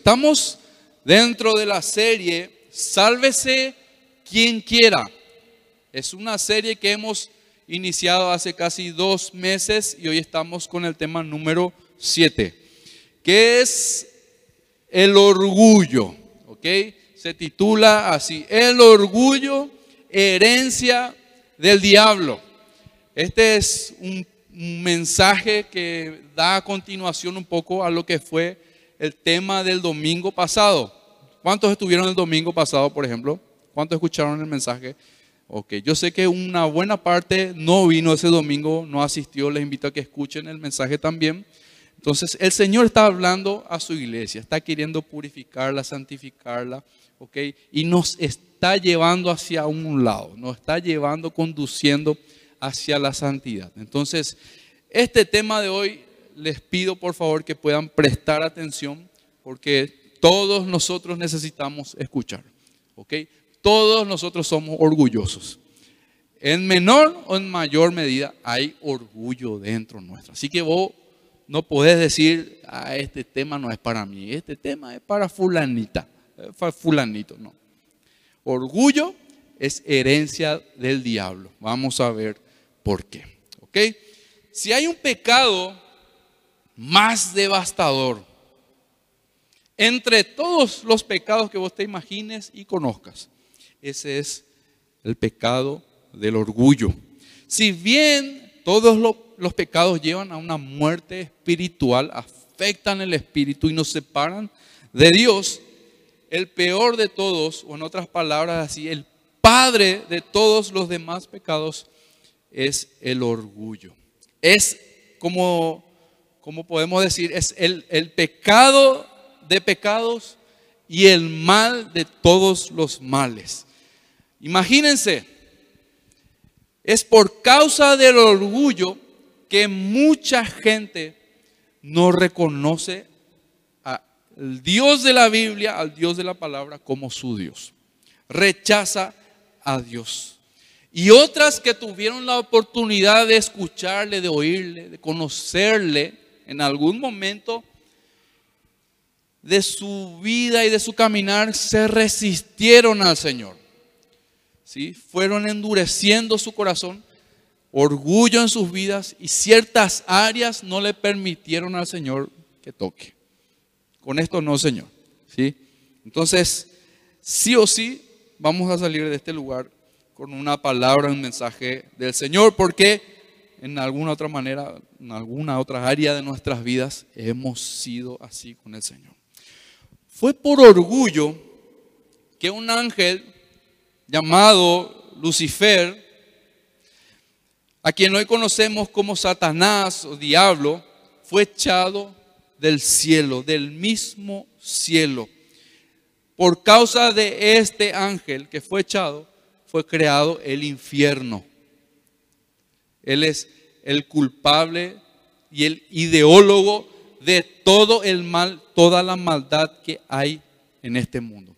Estamos dentro de la serie Sálvese quien quiera. Es una serie que hemos iniciado hace casi dos meses y hoy estamos con el tema número 7, que es el orgullo. ¿Ok? Se titula así, el orgullo, herencia del diablo. Este es un, mensaje que da continuación un poco a lo que fue el tema del domingo pasado. ¿Cuántos estuvieron el domingo pasado, por ejemplo? ¿Cuántos escucharon el mensaje? Ok, yo sé que una buena parte no vino ese domingo, no asistió, les invito a que escuchen el mensaje también. Entonces, el Señor está hablando a su iglesia, está queriendo purificarla, santificarla, ok, y nos está llevando hacia un lado, nos está llevando, conduciendo hacia la santidad. Entonces, este tema de hoy les pido por favor que puedan prestar atención porque todos nosotros necesitamos escuchar. ¿Ok? Todos nosotros somos orgullosos. En menor o en mayor medida hay orgullo dentro nuestro. Así que vos no podés decir, ah, este tema no es para mí, este tema es para fulanita, para fulanito, no. Orgullo es herencia del diablo. Vamos a ver por qué. ¿Ok? Si hay un pecado más devastador. Entre todos los pecados que vos te imagines y conozcas, ese es el pecado del orgullo. Si bien todos los, pecados llevan a una muerte espiritual, afectan el espíritu y nos separan de Dios, el peor de todos, o en otras palabras así, el padre de todos los demás pecados es el orgullo. Es como como podemos decir, es el, pecado de pecados y el mal de todos los males. Imagínense, es por causa del orgullo que mucha gente no reconoce al Dios de la Biblia, al Dios de la palabra, como su Dios. Rechaza a Dios. Y otras que tuvieron la oportunidad de escucharle, de oírle, de conocerle, en algún momento de su vida y de su caminar se resistieron al Señor. ¿Sí? Fueron endureciendo su corazón, orgullo en sus vidas y ciertas áreas no le permitieron al Señor que toque. Con esto no, Señor. ¿Sí? Entonces, sí o sí, vamos a salir de este lugar con una palabra, un mensaje del Señor, porque en alguna otra manera, en alguna otra área de nuestras vidas, hemos sido así con el Señor. Fue por orgullo que un ángel llamado Lucifer, a quien hoy conocemos como Satanás o diablo, fue echado del cielo, del mismo cielo. Por causa de este ángel que fue echado, fue creado el infierno. Él es el culpable y el ideólogo de todo el mal, toda la maldad que hay en este mundo.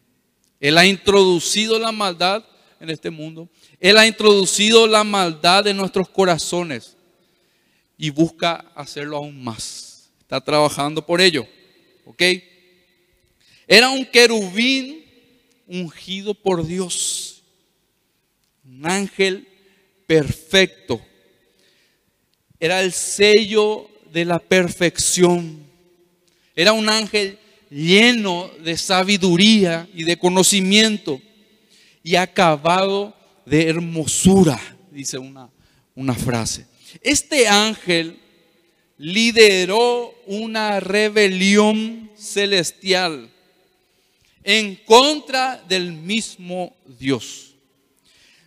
Él ha introducido la maldad en este mundo. Él ha introducido la maldad en nuestros corazones y busca hacerlo aún más. Está trabajando por ello. ¿Ok? Era un querubín ungido por Dios. Un ángel perfecto era el sello de la perfección. Era un ángel lleno de sabiduría y de conocimiento y acabado de hermosura, dice una, una frase. Este ángel lideró una rebelión celestial en contra del mismo Dios.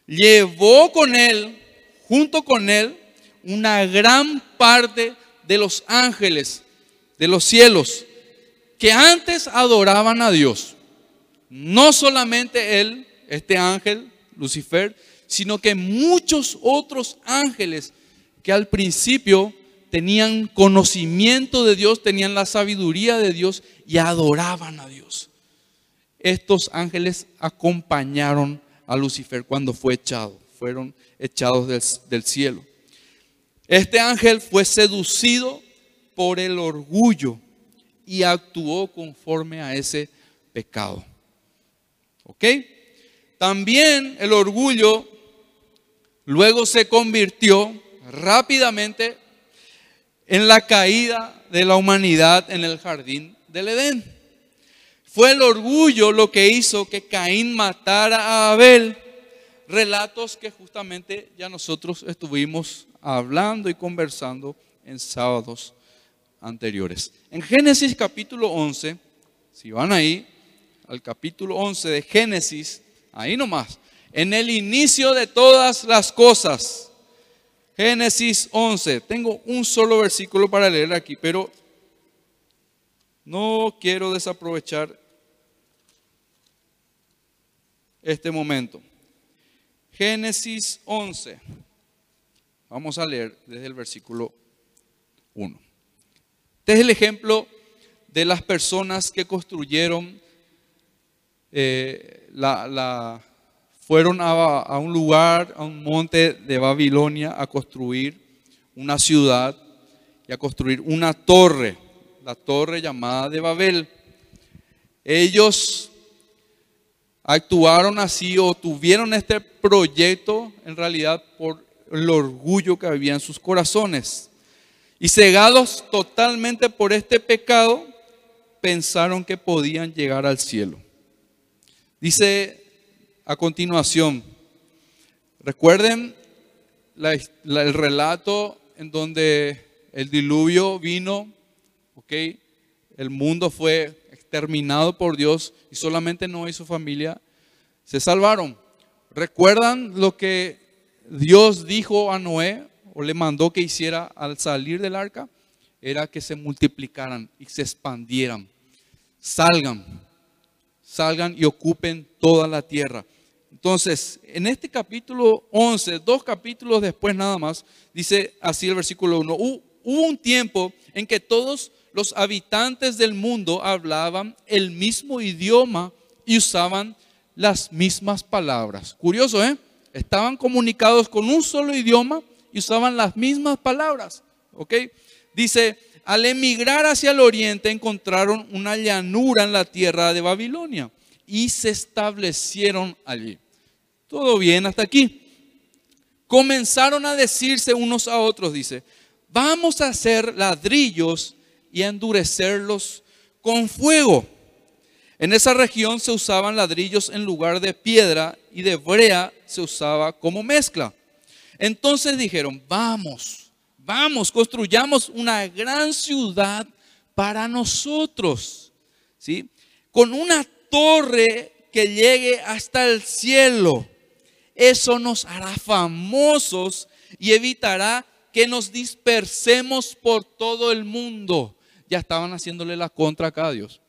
Llevó con él, junto con él, una gran parte de los ángeles de los cielos que antes adoraban a Dios. No solamente él, este ángel, Lucifer, sino que muchos otros ángeles que al principio tenían conocimiento de Dios, tenían la sabiduría de Dios y adoraban a Dios. Estos ángeles acompañaron a Lucifer cuando fue echado, fueron echados del, del cielo. Este ángel fue seducido por el orgullo y actuó conforme a ese pecado. ¿Ok? También el orgullo luego se convirtió rápidamente en la caída de la humanidad en el jardín del Edén. Fue el orgullo lo que hizo que Caín matara a Abel. Relatos que justamente ya nosotros estuvimos hablando y conversando en sábados anteriores. En Génesis capítulo 11, si van ahí, al capítulo 11 de Génesis, ahí nomás, en el inicio de todas las cosas. Génesis 11, tengo un solo versículo para leer aquí, pero no quiero desaprovechar este momento. Génesis 11. Vamos a leer desde el versículo 1. Este es el ejemplo de las personas que construyeron, eh, fueron a un lugar, a un monte de Babilonia a construir una ciudad y a construir una torre, la torre llamada de Babel. Ellos actuaron así o tuvieron este proyecto en realidad por el orgullo que había en sus corazones. Y cegados totalmente por este pecado, pensaron que podían llegar al cielo. Dice a continuación, recuerden el relato en donde el diluvio vino, ok, el mundo fue exterminado por Dios y solamente Noé y su familia se salvaron. ¿Recuerdan lo que Dios dijo a Noé o le mandó que hiciera al salir del arca? Era que se multiplicaran y se expandieran. Salgan, salgan y ocupen toda la tierra. Entonces, en este capítulo 11, dos capítulos después nada más, dice así el versículo 1, hubo un tiempo en que todos los habitantes del mundo hablaban el mismo idioma y usaban las mismas palabras. Curioso, ¿eh? Estaban comunicados con un solo idioma y usaban las mismas palabras. ¿Ok? Dice, al emigrar hacia el oriente encontraron una llanura en la tierra de Babilonia y se establecieron allí. Todo bien hasta aquí. Comenzaron a decirse unos a otros, dice, vamos a hacer ladrillos y a endurecerlos con fuego. En esa región se usaban ladrillos en lugar de piedra y de brea se usaba como mezcla. Entonces dijeron, vamos, vamos, construyamos una gran ciudad para nosotros, ¿sí? Con una torre que llegue hasta el cielo. Eso nos hará famosos y evitará que nos dispersemos por todo el mundo. Ya estaban haciéndole la contra acá a Dios.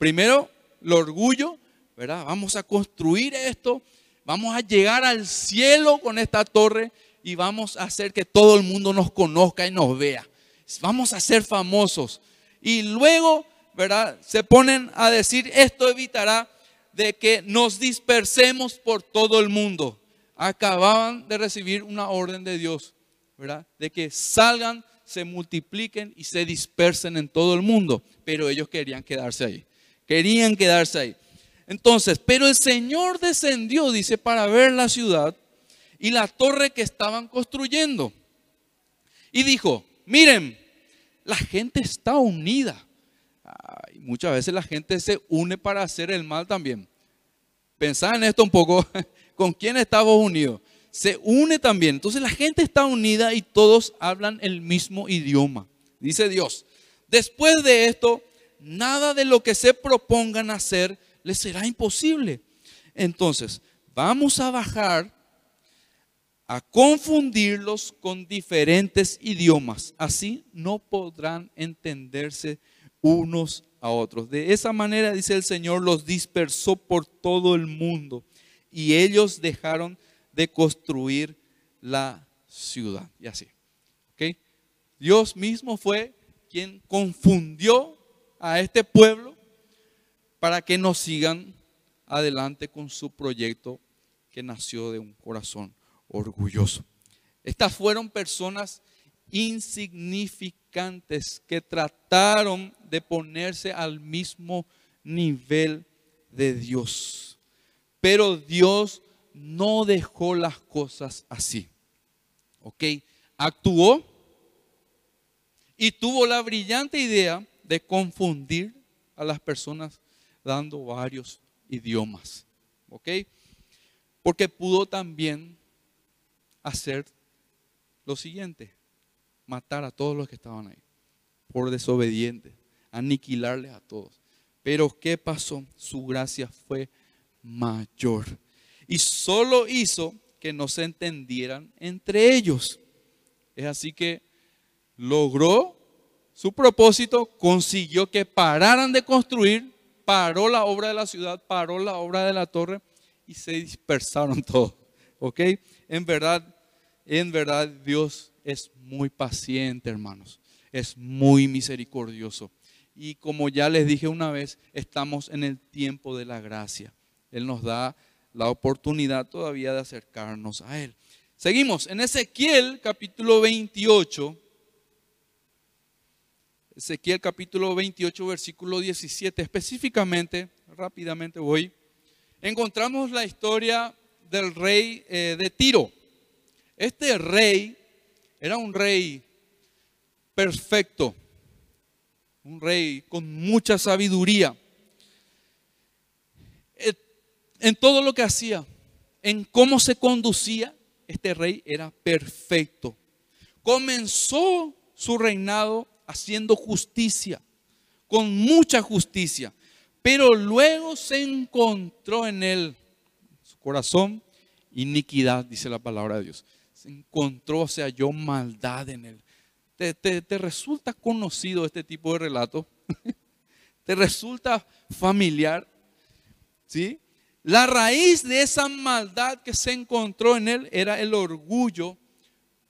Primero, el orgullo, ¿verdad? Vamos a construir esto, vamos a llegar al cielo con esta torre y vamos a hacer que todo el mundo nos conozca y nos vea. Vamos a ser famosos. Y luego, ¿verdad? Se ponen a decir, esto evitará de que nos dispersemos por todo el mundo. Acababan de recibir una orden de Dios, ¿verdad? De que salgan, se multipliquen y se dispersen en todo el mundo. Pero ellos querían quedarse ahí. Querían quedarse ahí. Entonces, pero el Señor descendió, dice, para ver la ciudad y la torre que estaban construyendo. Y dijo, miren, la gente está unida. muchas veces la gente se une para hacer el mal también. Pensad en esto un poco, ¿con quién estamos unidos? Se une también. Entonces la gente está unida y todos hablan el mismo idioma. Dice Dios. Después de esto, nada de lo que se propongan hacer les será imposible. Entonces, vamos a bajar a confundirlos con diferentes idiomas. Así no podrán entenderse unos a otros. De esa manera, dice el Señor, los dispersó por todo el mundo y ellos dejaron de construir la ciudad. Y así. Dios mismo fue quien confundió a este pueblo para que nos sigan adelante con su proyecto que nació de un corazón orgulloso. Estas fueron personas insignificantes que trataron de ponerse al mismo nivel de Dios. Pero Dios no dejó las cosas así. ¿Ok? Actuó y tuvo la brillante idea de confundir a las personas dando varios idiomas. ¿Ok? Porque pudo también hacer lo siguiente, matar a todos los que estaban ahí, por desobedientes, aniquilarles a todos. Pero ¿qué pasó? Su gracia fue mayor. Y solo hizo que no se entendieran entre ellos. Es así que logró su propósito, consiguió que pararan de construir, paró la obra de la ciudad, paró la obra de la torre y se dispersaron todos. ¿Ok? En verdad, en verdad Dios es muy paciente, hermanos. Es muy misericordioso. Y como ya les dije una vez, estamos en el tiempo de la gracia. Él nos da la oportunidad todavía de acercarnos a Él. Seguimos en Ezequiel capítulo 28. Ezequiel capítulo 28, versículo 17. Específicamente, rápidamente voy, encontramos la historia del rey eh, de Tiro. Este rey era un rey perfecto, un rey con mucha sabiduría. Eh, en todo lo que hacía, en cómo se conducía, este rey era perfecto. Comenzó su reinado haciendo justicia, con mucha justicia, pero luego se encontró en él, su corazón, iniquidad, dice la palabra de Dios. Se encontró, se halló maldad en él. ¿Te, resulta conocido este tipo de relato? ¿Te resulta familiar? ¿Sí? La raíz de esa maldad que se encontró en él era el orgullo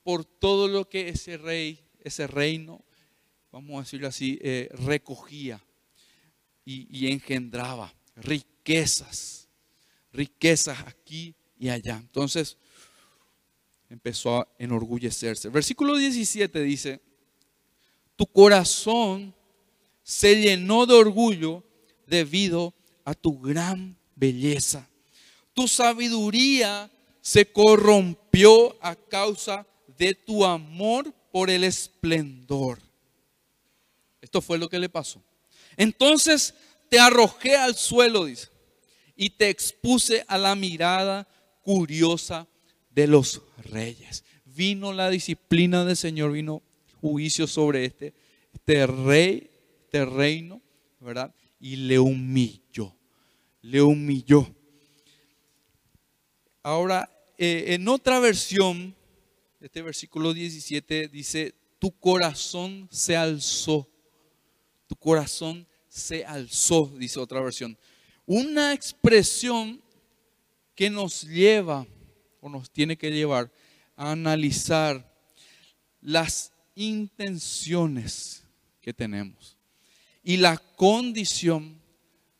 por todo lo que ese rey, ese reino, vamos a decirlo así, eh, recogía y, y engendraba riquezas, riquezas aquí y allá. Entonces, empezó a enorgullecerse. Versículo 17 dice, tu corazón se llenó de orgullo debido a tu gran belleza. Tu sabiduría se corrompió a causa de tu amor por el esplendor. Esto fue lo que le pasó. Entonces te arrojé al suelo, dice, y te expuse a la mirada curiosa de los reyes. Vino la disciplina del Señor, vino juicio sobre este, este rey, este reino, ¿verdad? Y le humilló, le humilló. Ahora, eh, en otra versión, este versículo 17 dice, tu corazón se alzó, tu corazón se alzó, dice otra versión. Una expresión que nos lleva o nos tiene que llevar a analizar las intenciones que tenemos y la condición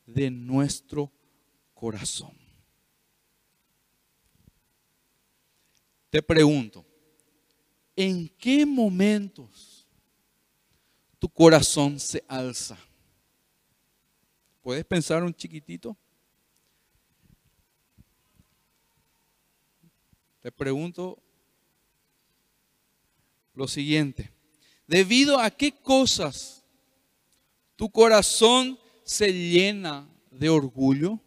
de nuestro corazón. Te pregunto, ¿en qué momentos tu corazón se alza? ¿Puedes pensar un chiquitito? Te pregunto lo siguiente. ¿Debido a qué cosas tu corazón se llena de orgullo?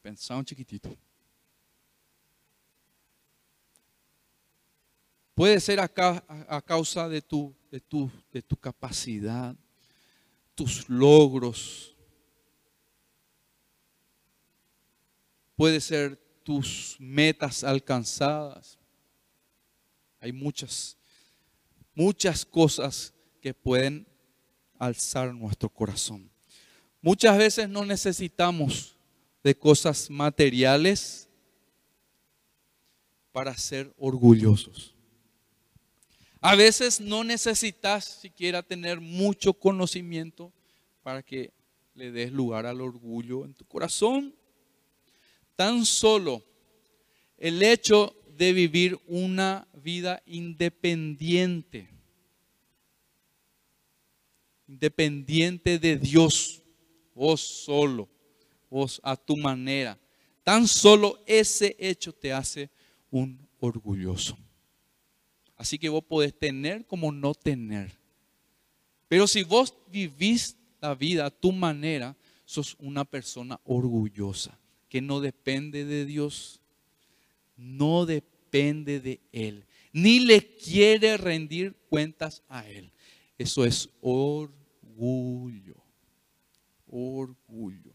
Pensá un chiquitito. Puede ser a, causa de tu, de, tu, de tu capacidad, tus logros. Puede ser tus metas alcanzadas. Hay muchas, muchas cosas que pueden alzar nuestro corazón. Muchas veces no necesitamos de cosas materiales para ser orgullosos. A veces no necesitas siquiera tener mucho conocimiento para que le des lugar al orgullo en tu corazón. Tan solo el hecho de vivir una vida independiente independiente de Dios, vos solo, vos a tu manera. Tan solo ese hecho te hace un orgulloso. Así que vos podés tener como no tener. Pero si vos vivís la vida a tu manera, sos una persona orgullosa, que no depende de Dios, no depende de Él, ni le quiere rendir cuentas a Él. Eso es orgullo, orgullo.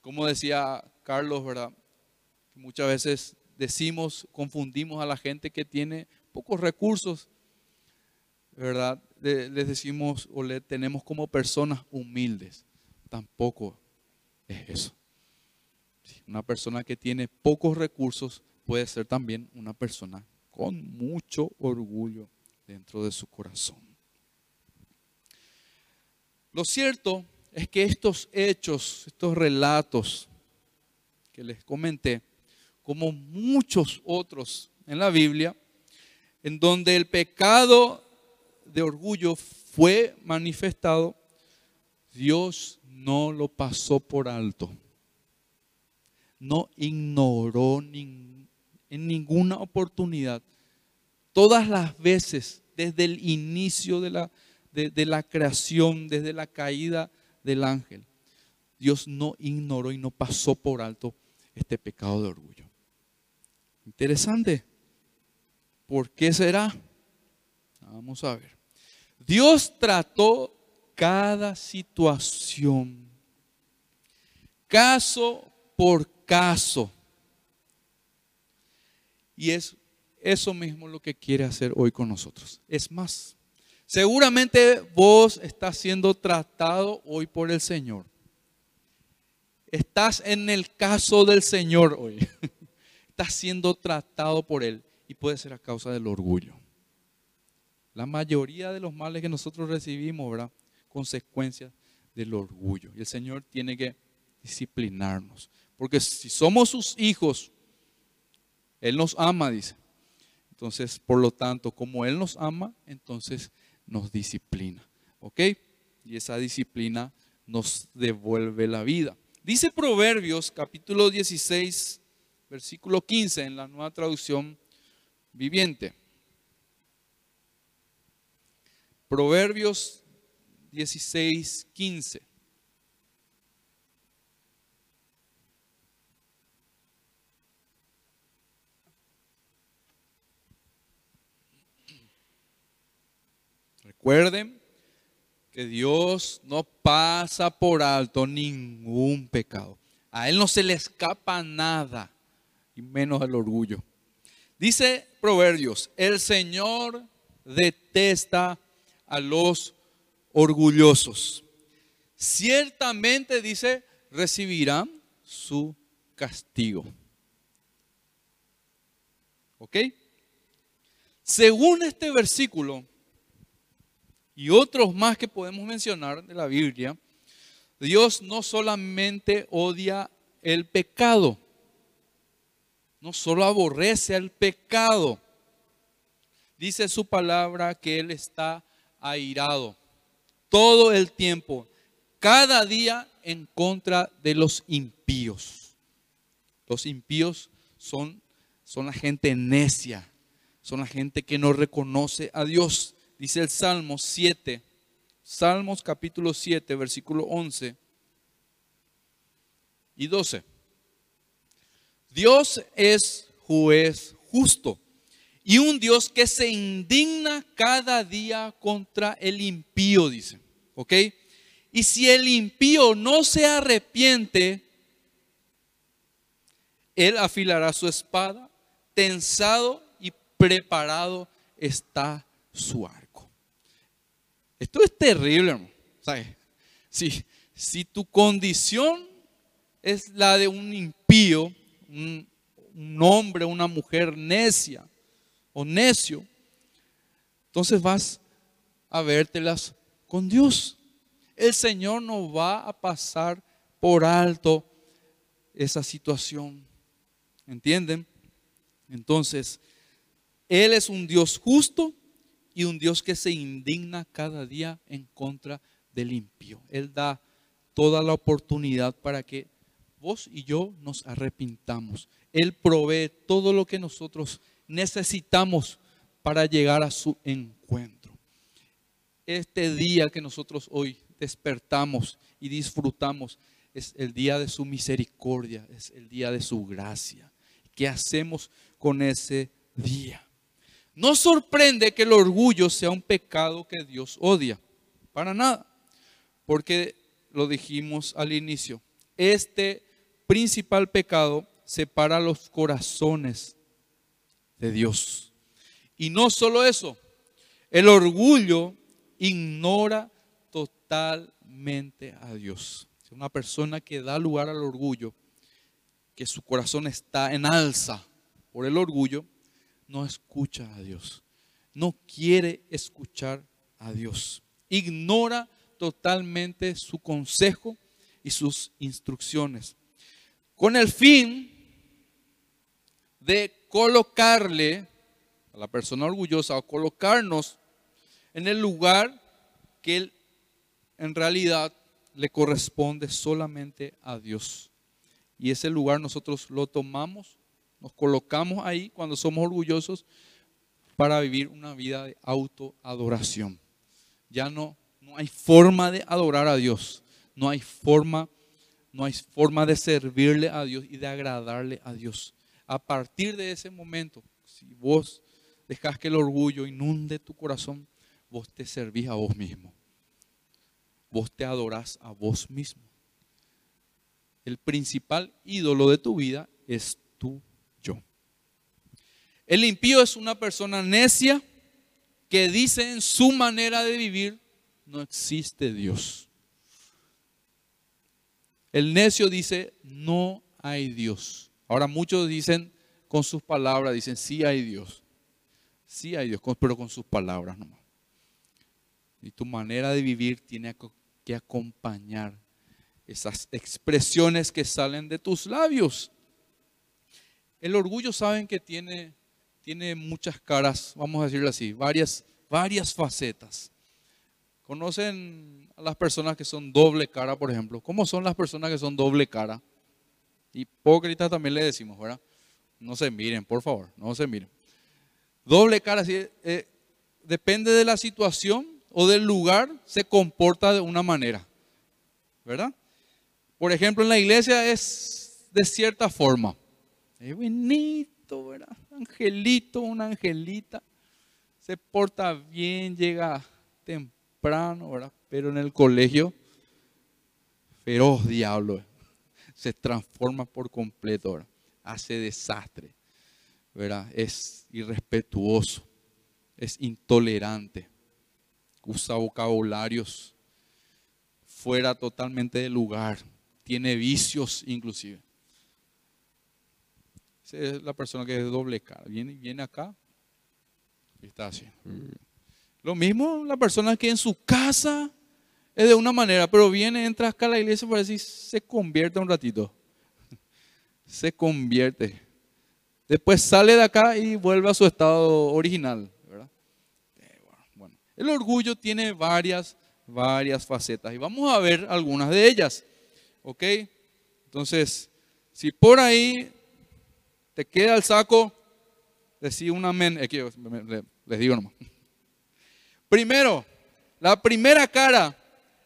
Como decía Carlos, ¿verdad? Muchas veces decimos, confundimos a la gente que tiene pocos recursos, ¿verdad? Les decimos o le tenemos como personas humildes. Tampoco es eso. Una persona que tiene pocos recursos puede ser también una persona con mucho orgullo dentro de su corazón. Lo cierto es que estos hechos, estos relatos que les comenté, como muchos otros en la Biblia, en donde el pecado de orgullo fue manifestado, Dios no lo pasó por alto. No ignoró en ninguna oportunidad. Todas las veces, desde el inicio de la, de la creación, desde la caída del ángel, Dios no ignoró y no pasó por alto este pecado de orgullo. Interesante. ¿Por qué será? Vamos a ver. Dios trató cada situación, caso por caso. Y es eso mismo lo que quiere hacer hoy con nosotros. Es más, seguramente vos estás siendo tratado hoy por el Señor. Estás en el caso del Señor hoy. Estás siendo tratado por Él y puede ser a causa del orgullo. La mayoría de los males que nosotros recibimos, ¿verdad? Consecuencias del orgullo. Y el Señor tiene que disciplinarnos. Porque si somos sus hijos, Él nos ama, dice. Entonces, por lo tanto, como Él nos ama, entonces nos disciplina. ¿Ok? Y esa disciplina nos devuelve la vida. Dice Proverbios capítulo 16, versículo 15 en la nueva traducción viviente. Proverbios 16, 15. Recuerden que Dios no pasa por alto ningún pecado. A Él no se le escapa nada, y menos el orgullo. Dice Proverbios, el Señor detesta a los orgullosos. Ciertamente, dice, recibirán su castigo. ¿Ok? Según este versículo y otros más que podemos mencionar de la Biblia, Dios no solamente odia el pecado, no solo aborrece el pecado, dice su palabra que Él está airado todo el tiempo, cada día en contra de los impíos. Los impíos son, son la gente necia, son la gente que no reconoce a Dios. Dice el Salmo 7, Salmos capítulo 7, versículo 11 y 12. Dios es juez justo y un Dios que se indigna cada día contra el impío, dice. ¿Ok? Y si el impío no se arrepiente, él afilará su espada, tensado y preparado está su arco. Esto es terrible, hermano. Si, si tu condición es la de un impío, un hombre, una mujer necia, o necio, entonces vas a vértelas con Dios. El Señor no va a pasar por alto esa situación. ¿Entienden? Entonces, Él es un Dios justo y un Dios que se indigna cada día en contra del impío. Él da toda la oportunidad para que vos y yo nos arrepintamos. Él provee todo lo que nosotros necesitamos para llegar a su encuentro. Este día que nosotros hoy despertamos y disfrutamos es el día de su misericordia, es el día de su gracia. ¿Qué hacemos con ese día? No sorprende que el orgullo sea un pecado que Dios odia, para nada, porque lo dijimos al inicio, este principal pecado separa los corazones de Dios. Y no solo eso, el orgullo ignora totalmente a Dios. Una persona que da lugar al orgullo, que su corazón está en alza por el orgullo, no escucha a Dios. No quiere escuchar a Dios. Ignora totalmente su consejo y sus instrucciones. Con el fin de colocarle a la persona orgullosa o colocarnos en el lugar que en realidad le corresponde solamente a Dios. Y ese lugar nosotros lo tomamos, nos colocamos ahí cuando somos orgullosos para vivir una vida de autoadoración. Ya no, no hay forma de adorar a Dios, no hay forma, no hay forma de servirle a Dios y de agradarle a Dios. A partir de ese momento, si vos dejas que el orgullo inunde tu corazón, vos te servís a vos mismo vos te adorás a vos mismo. El principal ídolo de tu vida es tú, yo. El impío es una persona necia que dice en su manera de vivir, no existe Dios. El necio dice, no hay Dios. Ahora muchos dicen con sus palabras, dicen, sí hay Dios. Sí hay Dios, pero con sus palabras nomás. Y tu manera de vivir tiene que acompañar esas expresiones que salen de tus labios. El orgullo saben que tiene, tiene muchas caras, vamos a decirlo así, varias, varias facetas. ¿Conocen a las personas que son doble cara, por ejemplo? ¿Cómo son las personas que son doble cara? Hipócritas también le decimos, ¿verdad? No se miren, por favor, no se miren. Doble cara, eh, depende de la situación, o del lugar se comporta de una manera. ¿Verdad? Por ejemplo, en la iglesia es de cierta forma. Es bonito, ¿verdad? Angelito, una angelita. Se porta bien, llega temprano, ¿verdad? Pero en el colegio, feroz diablo. Se transforma por completo. Hace desastre, ¿verdad? Es irrespetuoso, es intolerante usa vocabularios fuera totalmente de lugar, tiene vicios inclusive. Esa es la persona que es doble cara. Viene, viene acá y está así. Lo mismo la persona que en su casa es de una manera, pero viene, entra acá a la iglesia para decir, se convierte un ratito. Se convierte. Después sale de acá y vuelve a su estado original. El orgullo tiene varias, varias facetas y vamos a ver algunas de ellas. ¿Ok? Entonces, si por ahí te queda el saco, decir un amén. Les digo nomás. Primero, la primera cara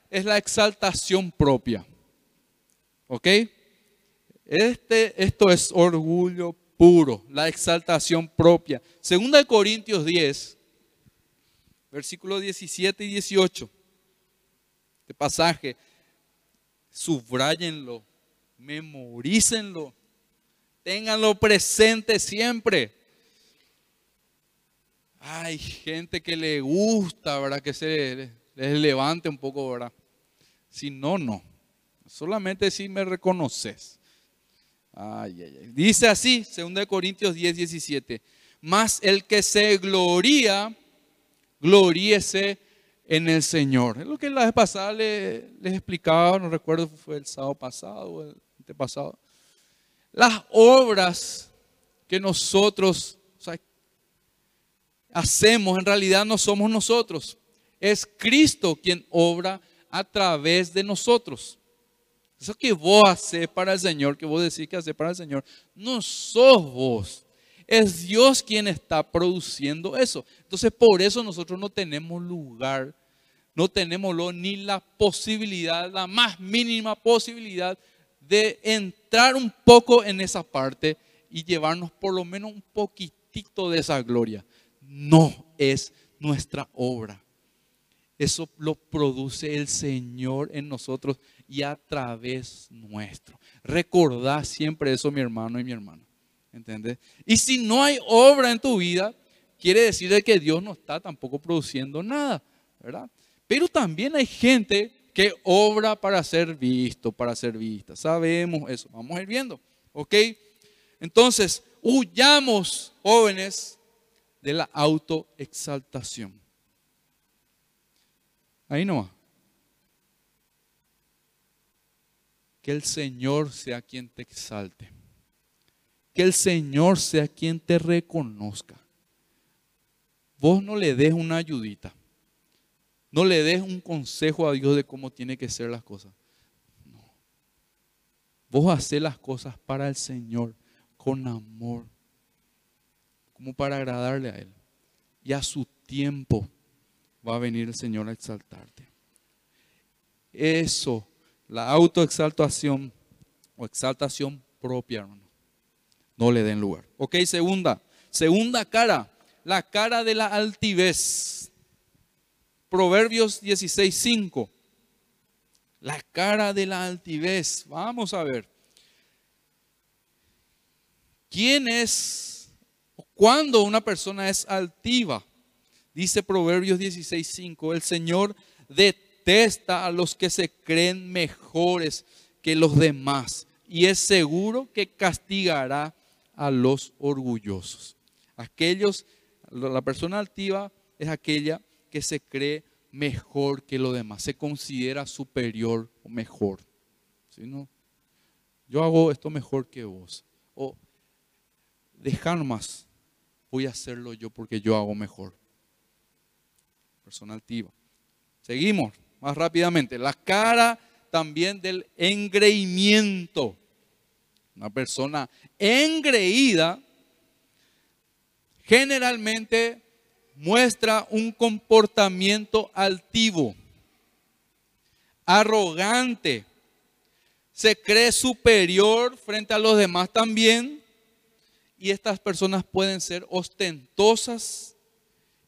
es la exaltación propia. ¿Ok? Este, esto es orgullo puro, la exaltación propia. Segunda de Corintios 10, versículos 17 y 18. Este pasaje, subrayenlo, memorícenlo, ténganlo presente siempre. Hay gente que le gusta, ¿verdad? Que se les levante un poco, ¿verdad? Si no, no. Solamente si me reconoces. Ay, ay, ay. Dice así, 2 Corintios 10, 17. Mas el que se gloría, gloríese en el Señor. Es lo que la vez pasada les, explicaba, no recuerdo si fue el sábado pasado o el antepasado. Las obras que nosotros, hacemos en realidad no somos nosotros. Es Cristo quien obra a través de nosotros. Eso que vos haces para el Señor, que vos decís que haces para el Señor, no sos vos. Es Dios quien está produciendo eso. Entonces por eso nosotros no tenemos lugar, no tenemos ni la posibilidad, la más mínima posibilidad de entrar un poco en esa parte y llevarnos por lo menos un poquitito de esa gloria. No es nuestra obra. Eso lo produce el Señor en nosotros y a través nuestro. Recordá siempre eso, mi hermano y mi hermana. ¿Entendés? Y si no hay obra en tu vida, quiere decir que Dios no está tampoco produciendo nada, ¿verdad? Pero también hay gente que obra para ser visto, para ser vista. Sabemos eso. Vamos a ir viendo. ¿Ok? Entonces, huyamos, jóvenes, de la autoexaltación. Ahí no va. Que el Señor sea quien te exalte. Que el Señor sea quien te reconozca. Vos no le des una ayudita. No le des un consejo a Dios de cómo tiene que ser las cosas. No. Vos haces las cosas para el Señor con amor. Como para agradarle a Él. Y a su tiempo va a venir el Señor a exaltarte. Eso la autoexaltación o exaltación propia, hermano. No le den lugar. Ok, segunda. Segunda cara. La cara de la altivez. Proverbios 16.5. La cara de la altivez. Vamos a ver. ¿Quién es o cuándo una persona es altiva? Dice Proverbios 16.5. El Señor de detesta a los que se creen mejores que los demás y es seguro que castigará a los orgullosos. Aquellos, la persona altiva es aquella que se cree mejor que los demás, se considera superior o mejor. ¿Sí, no? Yo hago esto mejor que vos. O dejar más, voy a hacerlo yo porque yo hago mejor. Persona altiva. Seguimos más rápidamente. La cara también del engreimiento. Una persona engreída generalmente muestra un comportamiento altivo, arrogante, se cree superior frente a los demás también. Y estas personas pueden ser ostentosas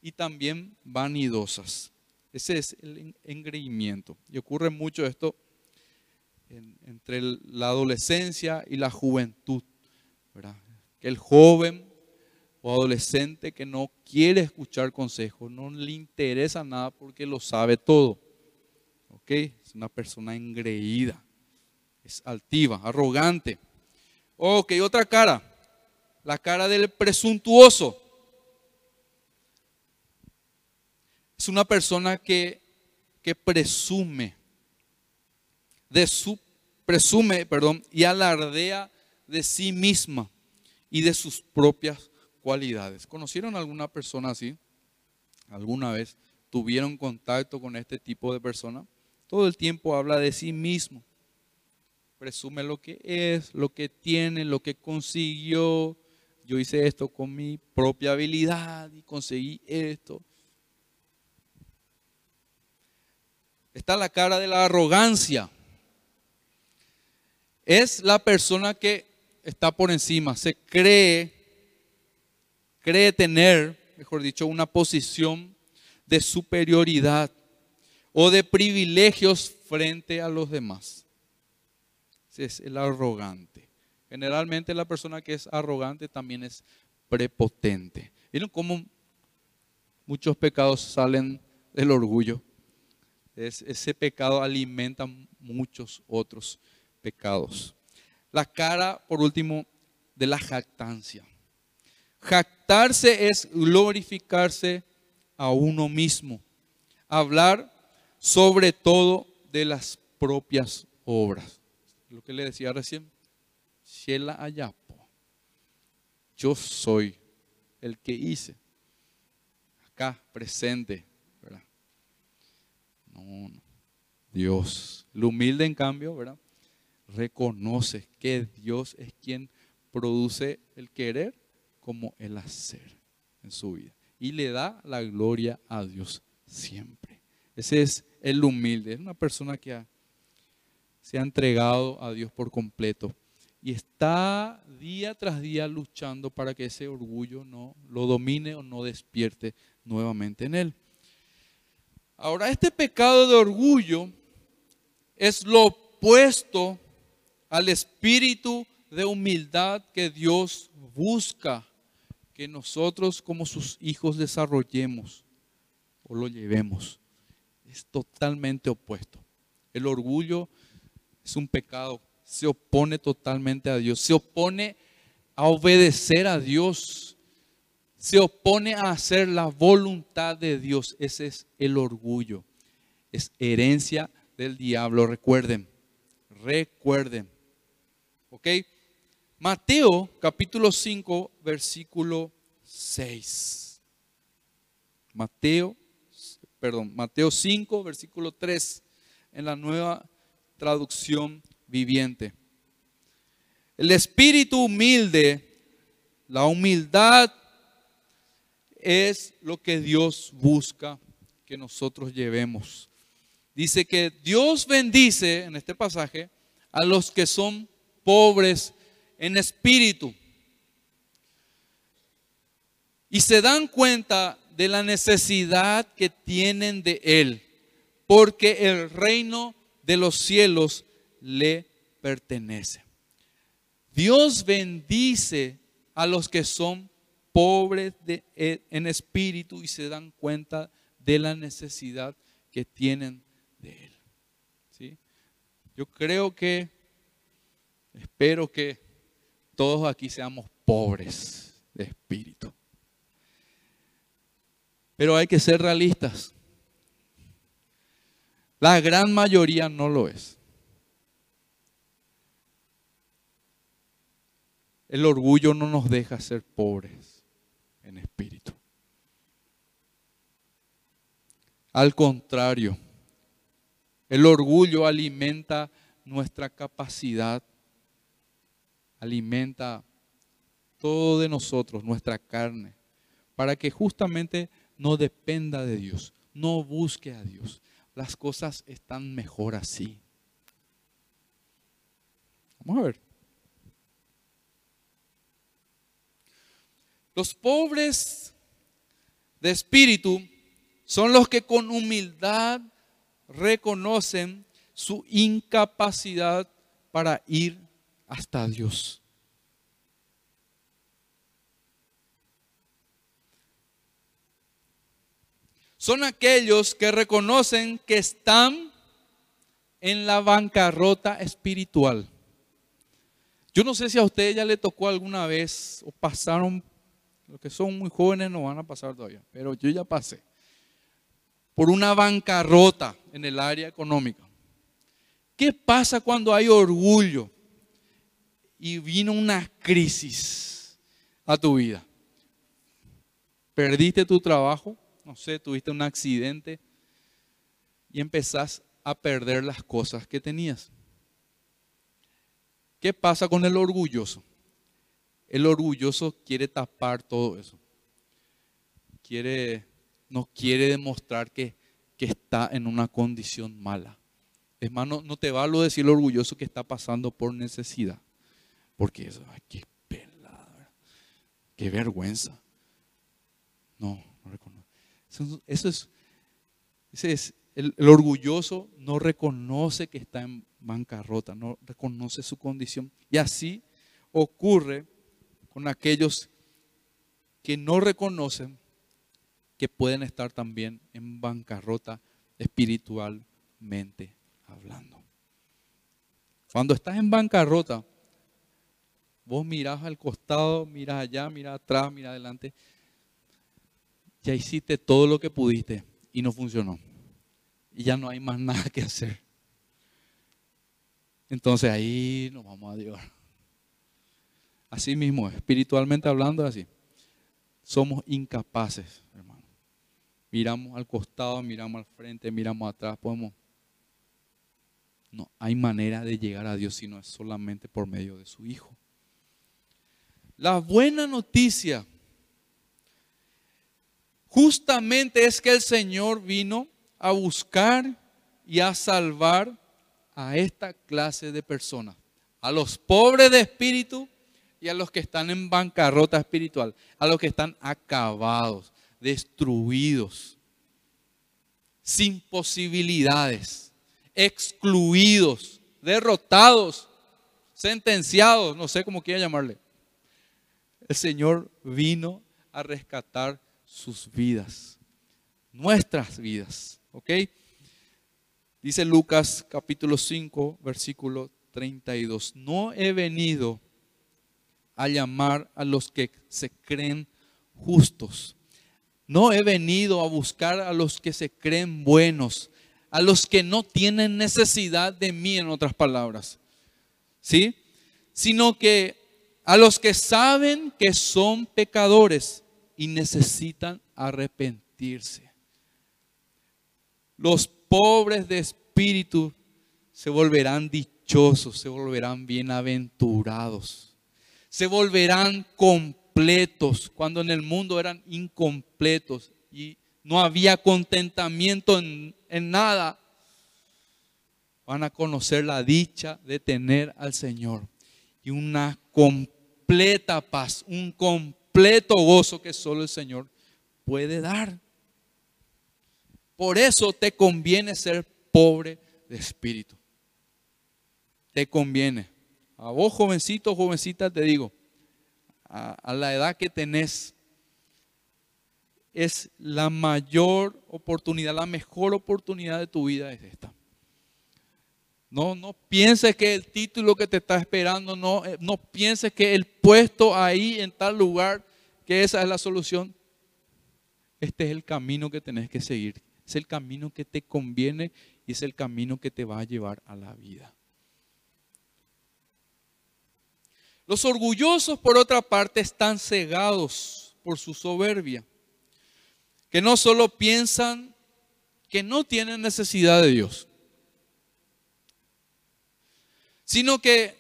y también vanidosas. Ese es el engreimiento. Y ocurre mucho esto entre la adolescencia y la juventud. Que el joven o adolescente que no quiere escuchar consejos, no le interesa nada porque lo sabe todo. ¿Ok? Es una persona engreída, es altiva, arrogante. Ok, otra cara, la cara del presuntuoso. es una persona que, que presume, de su, presume, perdón, y alardea de sí misma y de sus propias cualidades. ¿Conocieron alguna persona así? ¿Alguna vez tuvieron contacto con este tipo de persona? Todo el tiempo habla de sí mismo. Presume lo que es, lo que tiene, lo que consiguió. Yo hice esto con mi propia habilidad y conseguí esto. está la cara de la arrogancia. Es la persona que está por encima, se cree, cree tener, mejor dicho, una posición de superioridad o de privilegios frente a los demás. Ese es el arrogante. Generalmente la persona que es arrogante también es prepotente. ¿Vieron cómo muchos pecados salen del orgullo? ese pecado alimenta muchos otros pecados. La cara, por último, de la jactancia. Jactarse es glorificarse a uno mismo. Hablar sobre todo de las propias obras. Lo que le decía recién. Shela Ayapo. Yo soy el que hice. acá, presente. ¿verdad? No, no. Dios. El humilde, en cambio, ¿verdad? reconoce que Dios es quien produce el querer como el hacer en su vida. Y le da la gloria a Dios siempre. Ese es el humilde. Es una persona que se ha entregado a Dios por completo y está día tras día luchando para que ese orgullo no lo domine o no despierte nuevamente en él. Ahora, este pecado de orgullo es lo opuesto al espíritu de humildad que Dios busca que nosotros como sus hijos desarrollemos o lo llevemos. Es totalmente opuesto. El orgullo es un pecado, se opone totalmente a Dios, se opone a obedecer a Dios, se opone a hacer la voluntad de Dios. Ese es el orgullo. Es herencia del diablo, recuerden, recuerden. ¿Ok? Mateo capítulo 5, versículo 6. Mateo, perdón, Mateo 5, versículo 3, en la nueva traducción viviente. El espíritu humilde, la humildad es lo que Dios busca que nosotros llevemos. Dice que Dios bendice en este pasaje a los que son pobres en espíritu. Y se dan cuenta de la necesidad que tienen de Él, porque el reino de los cielos le pertenece. Dios bendice a los que son pobres de, en espíritu y se dan cuenta de la necesidad que tienen de Él. ¿Sí? Yo creo que Espero que todos aquí seamos pobres de espíritu. Pero hay que ser realistas. La gran mayoría no lo es. El orgullo no nos deja ser pobres en espíritu. Al contrario, el orgullo alimenta nuestra capacidad alimenta todo de nosotros, nuestra carne, para que justamente no dependa de Dios, no busque a Dios. Las cosas están mejor así. Vamos a ver. Los pobres de espíritu son los que con humildad reconocen su incapacidad para ir hasta Dios. Son aquellos que reconocen que están en la bancarrota espiritual. Yo no sé si a ustedes ya le tocó alguna vez o pasaron, los que son muy jóvenes no van a pasar todavía, pero yo ya pasé por una bancarrota en el área económica. ¿Qué pasa cuando hay orgullo? y vino una crisis a tu vida. Perdiste tu trabajo, no sé, tuviste un accidente y empezás a perder las cosas que tenías. ¿Qué pasa con el orgulloso? El orgulloso quiere tapar todo eso. Quiere, no quiere demostrar que, que está en una condición mala. Es más, no, no te vale decir el orgulloso que está pasando por necesidad. Porque eso, ay, qué pelada, qué vergüenza. No, no reconoce. Eso, es, ese es el, el, orgulloso no reconoce que está en bancarrota, no reconoce su condición. Y así ocurre con aquellos que no reconocen que pueden estar también en bancarrota espiritualmente hablando. Cuando estás en bancarrota, Vos mirás al costado, mirás allá, mirás atrás, mirás adelante. Ya hiciste todo lo que pudiste y no funcionó. Y ya no hay más nada que hacer. Entonces ahí nos vamos a Dios. Así mismo, espiritualmente hablando, así. Somos incapaces, hermano. miramos al costado, miramos al frente, miramos atrás, podemos... No, hay manera de llegar a Dios si no es solamente por medio de su Hijo. La buena noticia justamente es que el Señor vino a buscar y a salvar a esta clase de personas, a los pobres de espíritu y a los que están en bancarrota espiritual, a los que están acabados, destruidos, sin posibilidades, excluidos, derrotados, sentenciados, no sé cómo quiera llamarle. El Señor vino a rescatar sus vidas, nuestras vidas, ¿ok? Dice Lucas capítulo 5, versículo 32, no he venido a llamar a los que se creen justos. No he venido a buscar a los que se creen buenos, a los que no tienen necesidad de mí, en otras palabras. ¿Sí? Sino que a los que saben que son pecadores y necesitan arrepentirse. Los pobres de espíritu se volverán dichosos, se volverán bienaventurados, se volverán completos cuando en el mundo eran incompletos y no había contentamiento en, nada. Van a conocer la dicha de tener al Señor y una completa paz, un completo gozo que solo el Señor puede dar. Por eso te conviene ser pobre de espíritu. Te conviene. A vos, jovencito, jovencita, te digo, a, la edad que tenés, es la mayor oportunidad, la mejor oportunidad de tu vida es esta. No, no pienses que el título que te está esperando, no, eh, no pienses que el puesto ahí en tal lugar, que esa es la solución. Este es el camino que tenés que seguir. Es el camino que te conviene y es el camino que te va a llevar a la vida. Los orgullosos, por otra parte, están cegados por su soberbia, que no solo piensan que no tienen necesidad de Dios, sino que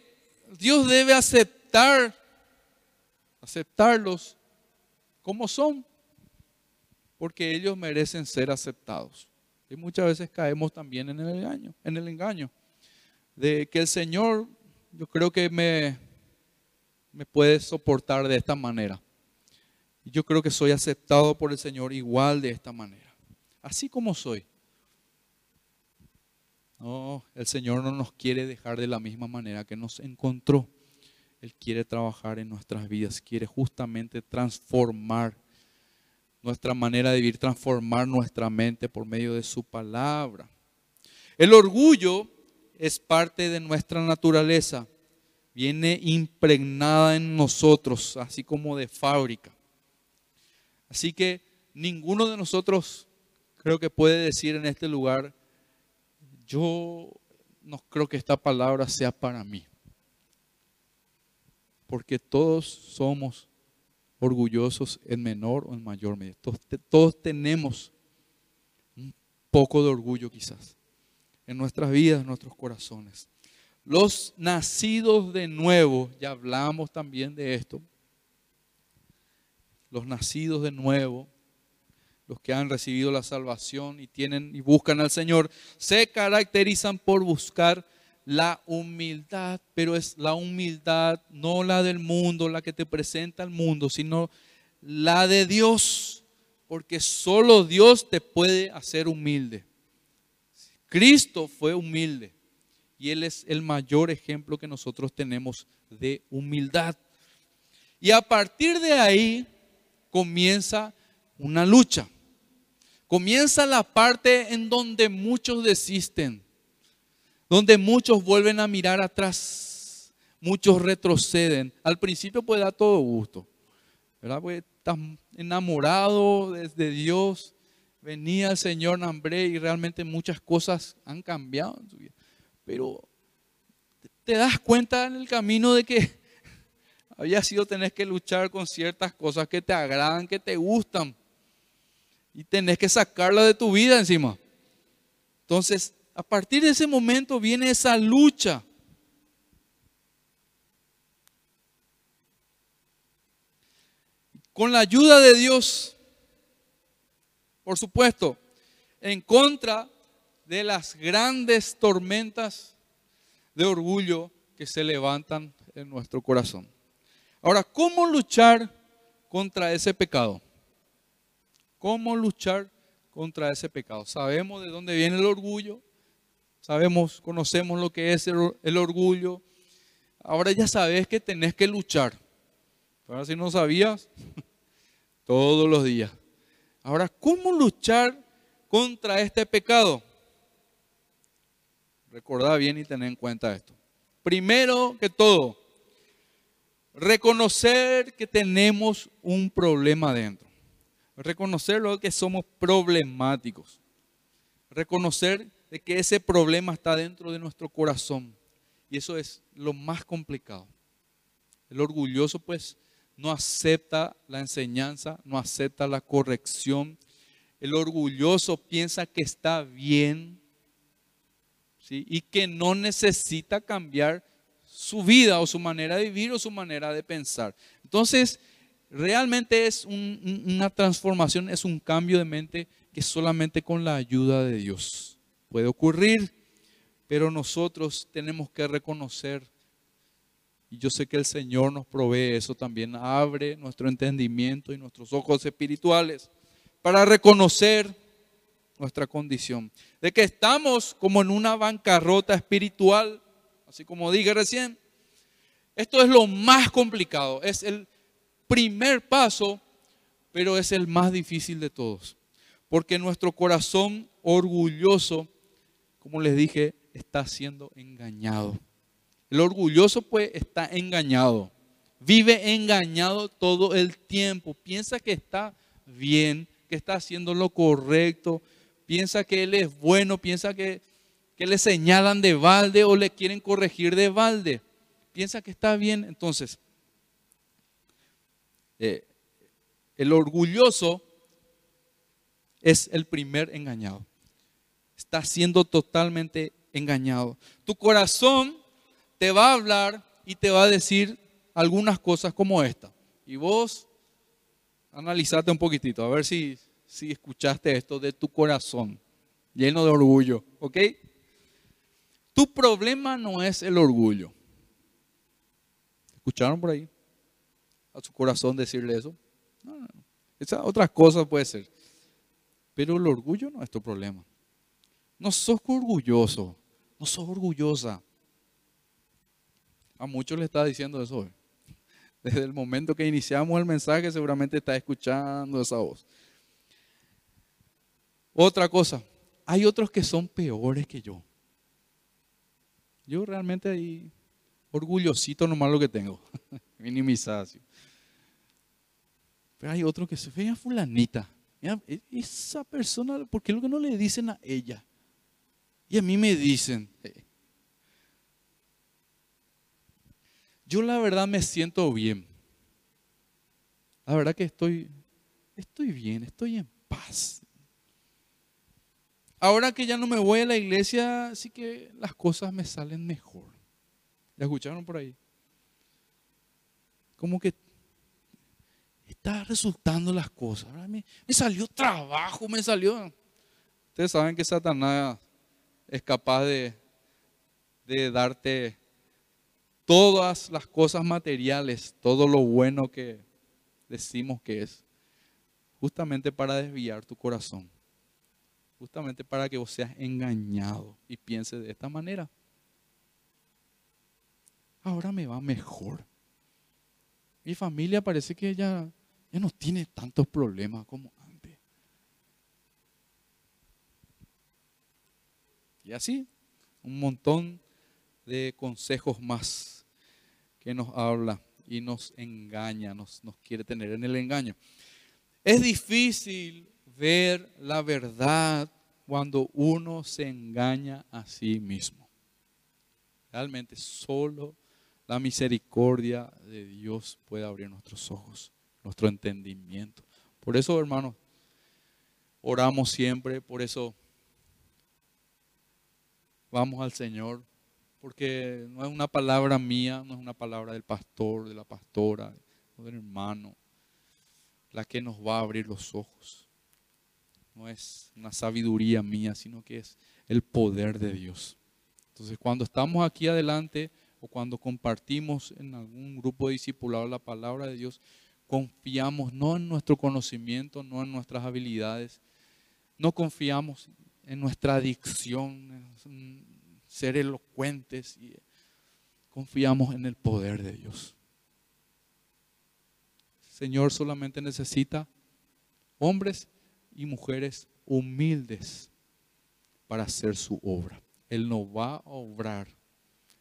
Dios debe aceptar, aceptarlos como son, porque ellos merecen ser aceptados. Y muchas veces caemos también en el engaño, en el engaño de que el Señor, yo creo que me, me puede soportar de esta manera. Yo creo que soy aceptado por el Señor igual de esta manera, así como soy. No, el Señor no nos quiere dejar de la misma manera que nos encontró. Él quiere trabajar en nuestras vidas, quiere justamente transformar nuestra manera de vivir, transformar nuestra mente por medio de su palabra. El orgullo es parte de nuestra naturaleza, viene impregnada en nosotros, así como de fábrica. Así que ninguno de nosotros creo que puede decir en este lugar, yo no creo que esta palabra sea para mí. Porque todos somos orgullosos en menor o en mayor medida. Todos, tenemos un poco de orgullo quizás en nuestras vidas, en nuestros corazones. Los nacidos de nuevo, ya hablamos también de esto, los nacidos de nuevo los que han recibido la salvación y tienen y buscan al Señor, se caracterizan por buscar la humildad, pero es la humildad no la del mundo, la que te presenta el mundo, sino la de Dios, porque solo Dios te puede hacer humilde. Cristo fue humilde y Él es el mayor ejemplo que nosotros tenemos de humildad. Y a partir de ahí comienza una lucha. Comienza la parte en donde muchos desisten, donde muchos vuelven a mirar atrás, muchos retroceden. Al principio puede dar todo gusto, ¿verdad? Estás enamorado de Dios, venía el Señor Nambré y realmente muchas cosas han cambiado. Pero te das cuenta en el camino de que había sido tener que luchar con ciertas cosas que te agradan, que te gustan y tenés que sacarla de tu vida encima. Entonces, a partir de ese momento viene esa lucha. Con la ayuda de Dios, por supuesto, en contra de las grandes tormentas de orgullo que se levantan en nuestro corazón. Ahora, ¿cómo luchar contra ese pecado? ¿Cómo luchar contra ese pecado? Sabemos de dónde viene el orgullo, sabemos, conocemos lo que es el, orgullo. Ahora ya sabes que tenés que luchar. Ahora si no sabías, todos los días. Ahora, ¿cómo luchar contra este pecado? Recordad bien y tened en cuenta esto. Primero que todo, reconocer que tenemos un problema dentro. Reconocer que somos problemáticos. Reconocer de que ese problema está dentro de nuestro corazón. Y eso es lo más complicado. El orgulloso pues no acepta la enseñanza, no acepta la corrección. El orgulloso piensa que está bien y que no necesita cambiar su vida o su manera de vivir o su manera de pensar. Entonces, realmente es una transformación, es un cambio de mente que solamente con la ayuda de Dios puede ocurrir, pero nosotros tenemos que reconocer, y yo sé que el Señor nos provee eso también, abre nuestro entendimiento y nuestros ojos espirituales para reconocer nuestra condición, de que estamos como en una bancarrota espiritual, así como dije recién. Esto es lo más complicado, es el primer paso, pero es el más difícil de todos. Porque nuestro corazón orgulloso, como les dije, está siendo engañado. El orgulloso pues está engañado. Vive engañado todo el tiempo. Piensa que está bien, que está haciendo lo correcto. Piensa que él es bueno, piensa que, que le señalan de balde o le quieren corregir de balde. Piensa que está bien. Entonces, eh, el orgulloso es el primer engañado. Está siendo totalmente engañado. Tu corazón te va a hablar y te va a decir algunas cosas como esta. Y vos analizate un poquitito, a ver si, si escuchaste esto de tu corazón, lleno de orgullo, ¿ok? Tu problema no es el orgullo. ¿Escucharon por ahí? a su corazón decirle eso. No, no, Esa otra cosa puede ser. Pero el orgullo no es tu problema. No sos orgulloso, no sos orgullosa. A muchos le está diciendo eso. Desde el momento que iniciamos el mensaje seguramente está escuchando esa voz. Otra cosa, hay otros que son peores que yo. Yo realmente ahí orgullosito nomás lo que tengo. Minimización. Pero hay otro que se ve a fulanita. E, esa persona, ¿por qué lo que no le dicen a ella? Y a mí me dicen. Yo la verdad me siento bien. La verdad que estoy, estoy bien, estoy en paz. Ahora que ya no me voy a la iglesia, así que las cosas me salen mejor. ¿Ya escucharon por ahí? Como que está resultando las cosas. Me, salió trabajo, me salió. Ustedes saben que Satanás es capaz de darte todas las cosas materiales, todo lo bueno que decimos que es, justamente para desviar tu corazón, justamente para que vos seas engañado y pienses de esta manera. Ahora me va mejor. Mi familia parece que ya ya no tiene tantos problemas como antes. Y así, un montón de consejos más que nos habla y nos engaña, nos, nos quiere tener en el engaño. Es difícil ver la verdad cuando uno se engaña a sí mismo. Realmente solo la misericordia de Dios puede abrir nuestros ojos nuestro entendimiento. Por eso, hermanos, oramos siempre, por eso vamos al Señor, porque no es una palabra mía, no es una palabra del pastor, de la pastora, del hermano, la que nos va a abrir los ojos. No es una sabiduría mía, sino que es el poder de Dios. Entonces, cuando estamos aquí adelante o cuando compartimos en algún grupo de discipulado la palabra de Dios, confiamos no en nuestro conocimiento, no en nuestras habilidades, no confiamos en nuestra adicción, en ser elocuentes, y confiamos en el poder de Dios. Señor solamente necesita hombres y mujeres humildes para hacer su obra. Él no va a obrar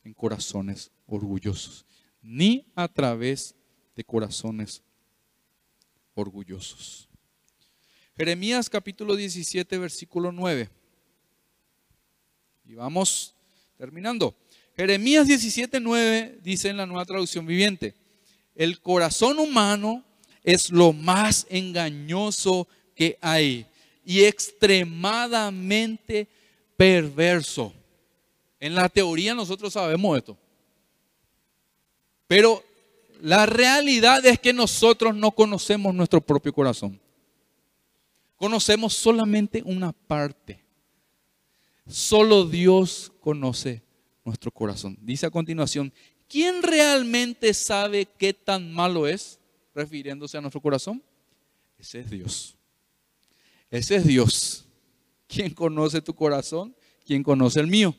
en corazones orgullosos, ni a través de corazones orgullosos. Jeremías capítulo 17, versículo 9. Y vamos terminando. Jeremías 17, 9 dice en la nueva traducción viviente, el corazón humano es lo más engañoso que hay y extremadamente perverso. En la teoría nosotros sabemos esto. Pero la realidad es que nosotros no conocemos nuestro propio corazón. Conocemos solamente una parte. Solo Dios conoce nuestro corazón. Dice a continuación, ¿quién realmente sabe qué tan malo es? Refiriéndose a nuestro corazón. Ese es Dios. Ese es Dios. ¿Quién conoce tu corazón? ¿Quién conoce el mío?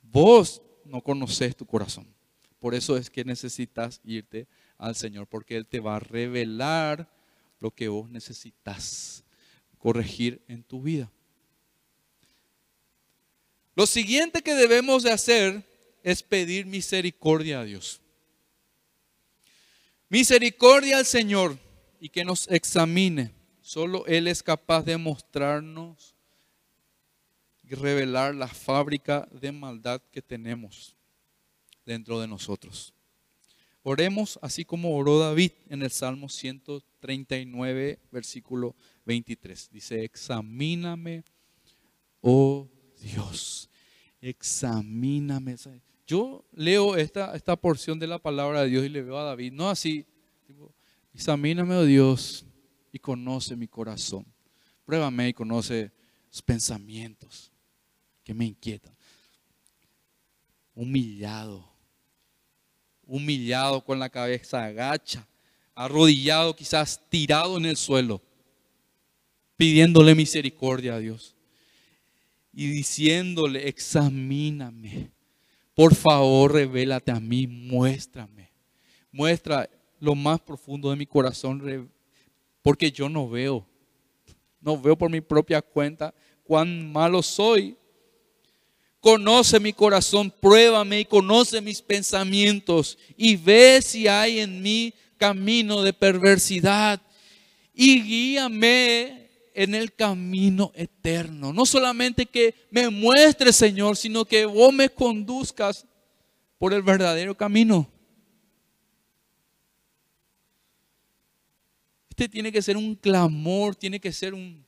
Vos no conoces tu corazón. Por eso es que necesitas irte al Señor, porque Él te va a revelar lo que vos necesitas corregir en tu vida. Lo siguiente que debemos de hacer es pedir misericordia a Dios. Misericordia al Señor y que nos examine Solo Él es capaz de mostrarnos y revelar la fábrica de maldad que tenemos dentro de nosotros. Oremos así como oró David en el Salmo 139, versículo 23. Dice, examíname, oh Dios, examíname. Yo leo esta, esta porción de la palabra de Dios y le veo a David, no así, examíname, oh Dios, y conoce mi corazón. Pruébame y conoce los pensamientos que me inquietan. Humillado, humillado con la cabeza agacha, arrodillado, quizás tirado en el suelo, pidiéndole misericordia a Dios y diciéndole, examíname, por favor, revélate a mí, muéstrame, muestra lo más profundo de mi corazón, porque yo no veo, no veo por mi propia cuenta cuán malo soy. Conoce mi corazón, pruébame y conoce mis pensamientos y ve si hay en mí camino de perversidad y guíame en el camino eterno. No solamente que me muestre, Señor, sino que vos me conduzcas por el verdadero camino. Este tiene que ser un clamor, tiene que ser un...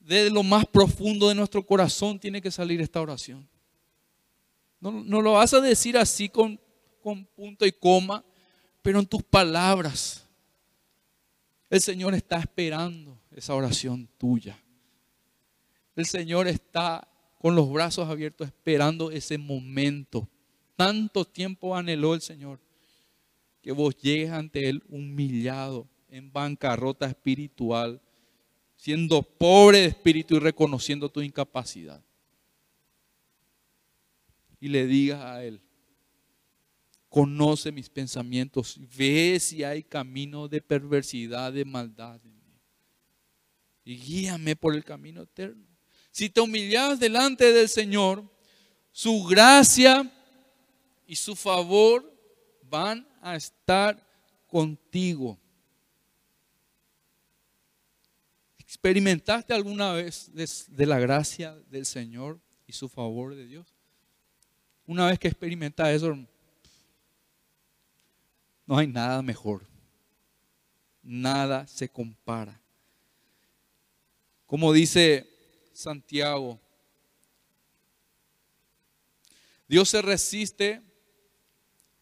De lo más profundo de nuestro corazón tiene que salir esta oración. No, no lo vas a decir así con, con punto y coma, pero en tus palabras. El Señor está esperando esa oración tuya. El Señor está con los brazos abiertos esperando ese momento. Tanto tiempo anheló el Señor que vos llegues ante Él humillado, en bancarrota espiritual, siendo pobre de espíritu y reconociendo tu incapacidad. Y le digas a Él, conoce mis pensamientos, ve si hay camino de perversidad, de maldad en mí. Y guíame por el camino eterno. Si te humillas delante del Señor, su gracia y su favor van a estar contigo. ¿Experimentaste alguna vez de, la gracia del Señor y su favor de Dios? Una vez que experimentas eso, no hay nada mejor. nada se compara. Como dice Santiago, Dios se resiste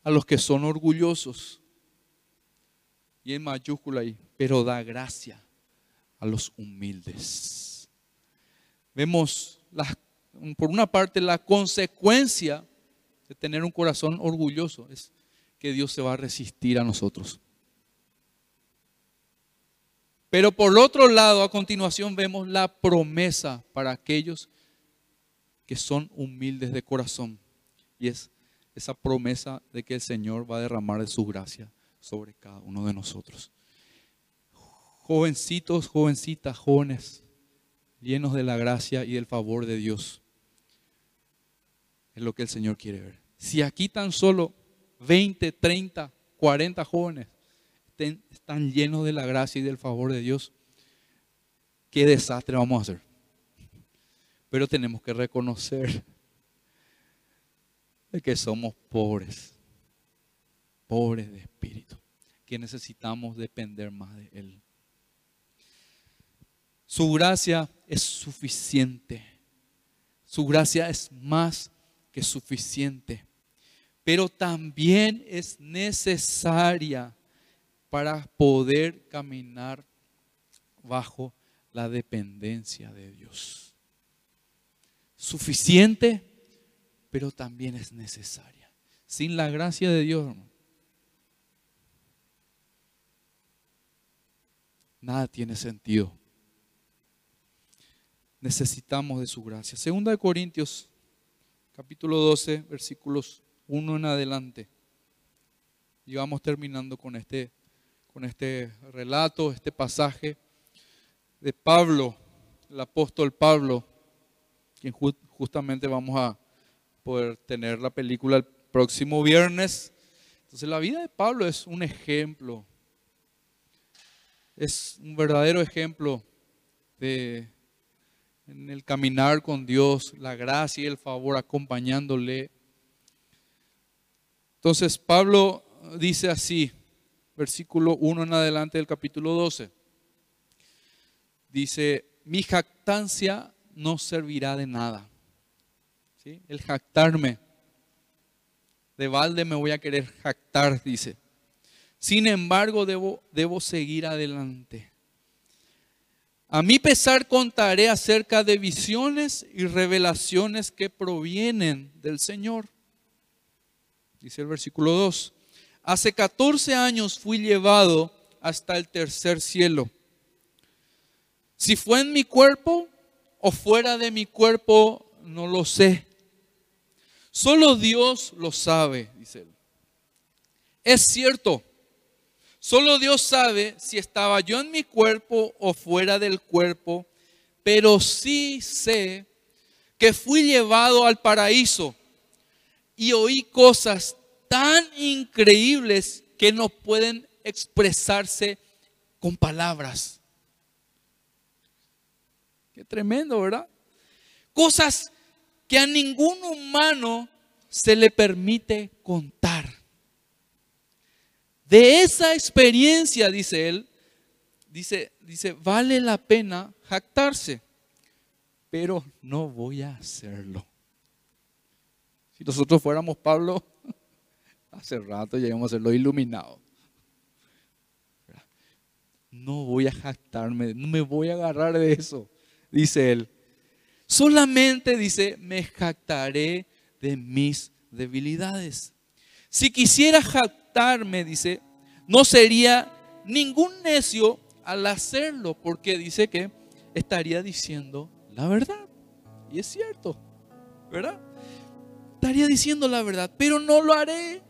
a los que son orgullosos. Y en mayúscula ahí, pero da gracia a los humildes. Vemos por una parte la consecuencia de tener un corazón orgulloso es que Dios se va a resistir a nosotros. Pero por otro lado, a continuación vemos la promesa para aquellos que son humildes de corazón. Y es esa promesa de que el Señor va a derramar de su gracia sobre cada uno de nosotros. Jovencitos, jovencitas, jóvenes, llenos de la gracia y del favor de Dios. Es lo que el Señor quiere ver. Si aquí tan solo 20, 30, 40 jóvenes están llenos de la gracia y del favor de Dios, qué desastre vamos a hacer. Pero tenemos que reconocer de que somos pobres, pobres de espíritu, que necesitamos depender más de Él. Su gracia es suficiente. Su gracia es más que suficiente. Pero también es necesaria para poder caminar bajo la dependencia de Dios. Suficiente pero también es necesaria. Sin la gracia de Dios, nada tiene sentido. Necesitamos de su gracia. Segunda de Corintios, capítulo 12, versículos 1 en adelante. Y vamos terminando con este, con este relato, este pasaje de Pablo, el apóstol Pablo, quien justamente vamos a, poder tener la película el próximo viernes. Entonces la vida de Pablo es un ejemplo, es un verdadero ejemplo de en el caminar con Dios, la gracia y el favor acompañándole. Entonces Pablo dice así, versículo 1 en adelante del capítulo 12. Dice, mi jactancia no servirá de nada el jactarme. De balde me voy a querer jactar, dice. Sin embargo, debo, debo seguir adelante. A mi pesar contaré acerca de visiones y revelaciones que provienen del Señor. Dice el versículo 2. Hace 14 años fui llevado hasta el tercer cielo. Si fue en mi cuerpo o fuera de mi cuerpo, no lo sé. Solo Dios lo sabe, dice él. Es cierto, solo Dios sabe si estaba yo en mi cuerpo o fuera del cuerpo, pero sí sé que fui llevado al paraíso y oí cosas tan increíbles que no pueden expresarse con palabras. Qué tremendo, ¿verdad? Cosas que a ningún humano se le permite contar. De esa experiencia, dice él, dice, dice, vale la pena jactarse, pero no voy a hacerlo. Si nosotros fuéramos Pablo, hace rato ya íbamos a hacerlo iluminado. No voy a jactarme, no me voy a agarrar de eso, dice él. Solamente dice, me jactaré de mis debilidades. Si quisiera jactarme, dice, no sería ningún necio al hacerlo, porque dice que estaría diciendo la verdad. Y es cierto, ¿verdad? Estaría diciendo la verdad, pero no lo haré,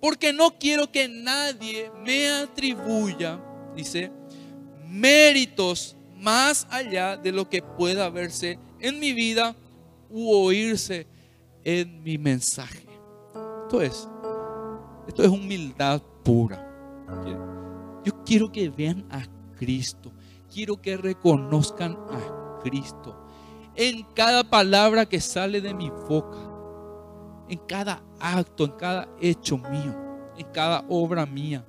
porque no quiero que nadie me atribuya, dice, méritos más allá de lo que pueda verse en mi vida u oírse en mi mensaje. Esto es, esto es humildad pura. Yo quiero que vean a Cristo. Quiero que reconozcan a Cristo. En cada palabra que sale de mi boca. En cada acto, en cada hecho mío. En cada obra mía